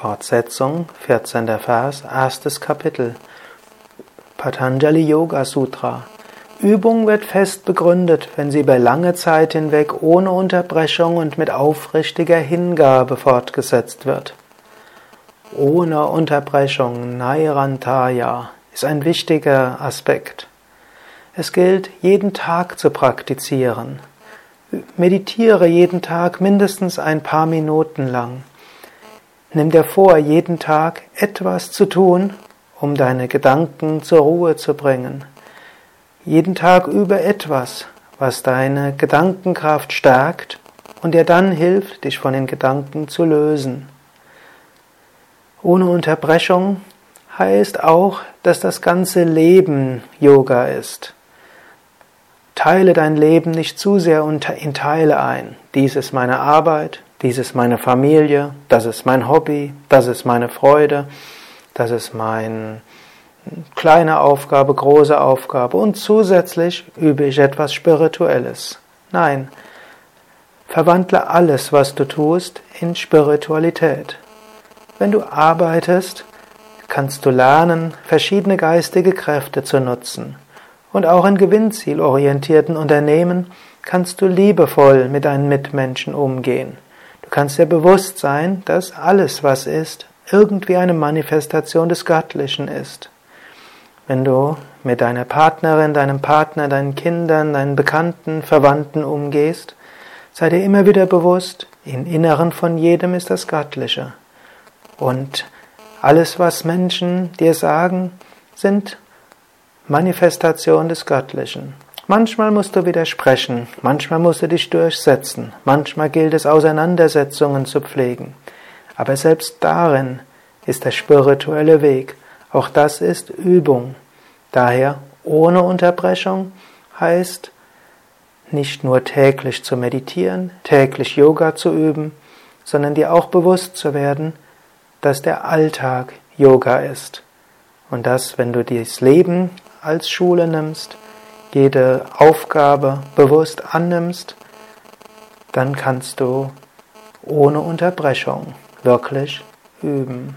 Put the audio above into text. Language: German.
Fortsetzung, 14. Vers, erstes Kapitel. Patanjali Yoga Sutra. Übung wird fest begründet, wenn sie über lange Zeit hinweg ohne Unterbrechung und mit aufrichtiger Hingabe fortgesetzt wird. Ohne Unterbrechung, Nairantaya, ist ein wichtiger Aspekt. Es gilt, jeden Tag zu praktizieren. Meditiere jeden Tag mindestens ein paar Minuten lang. Nimm dir vor, jeden Tag etwas zu tun, um deine Gedanken zur Ruhe zu bringen. Jeden Tag über etwas, was deine Gedankenkraft stärkt und dir dann hilft, dich von den Gedanken zu lösen. Ohne Unterbrechung heißt auch, dass das ganze Leben Yoga ist. Teile dein Leben nicht zu sehr in Teile ein. Dies ist meine Arbeit, dies ist meine Familie, das ist mein Hobby, das ist meine Freude, das ist meine kleine Aufgabe, große Aufgabe und zusätzlich übe ich etwas Spirituelles. Nein, verwandle alles, was du tust, in Spiritualität. Wenn du arbeitest, kannst du lernen, verschiedene geistige Kräfte zu nutzen. Und auch in gewinnzielorientierten Unternehmen kannst du liebevoll mit deinen Mitmenschen umgehen. Du kannst dir bewusst sein, dass alles, was ist, irgendwie eine Manifestation des Göttlichen ist. Wenn du mit deiner Partnerin, deinem Partner, deinen Kindern, deinen Bekannten, Verwandten umgehst, sei dir immer wieder bewusst, im Inneren von jedem ist das Göttliche. Und alles, was Menschen dir sagen, sind Manifestation des Göttlichen. Manchmal musst du widersprechen, manchmal musst du dich durchsetzen, manchmal gilt es Auseinandersetzungen zu pflegen. Aber selbst darin ist der spirituelle Weg. Auch das ist Übung. Daher ohne Unterbrechung heißt nicht nur täglich zu meditieren, täglich Yoga zu üben, sondern dir auch bewusst zu werden, dass der Alltag Yoga ist. Und dass, wenn du das Leben als Schule nimmst, jede Aufgabe bewusst annimmst, dann kannst du ohne Unterbrechung wirklich üben.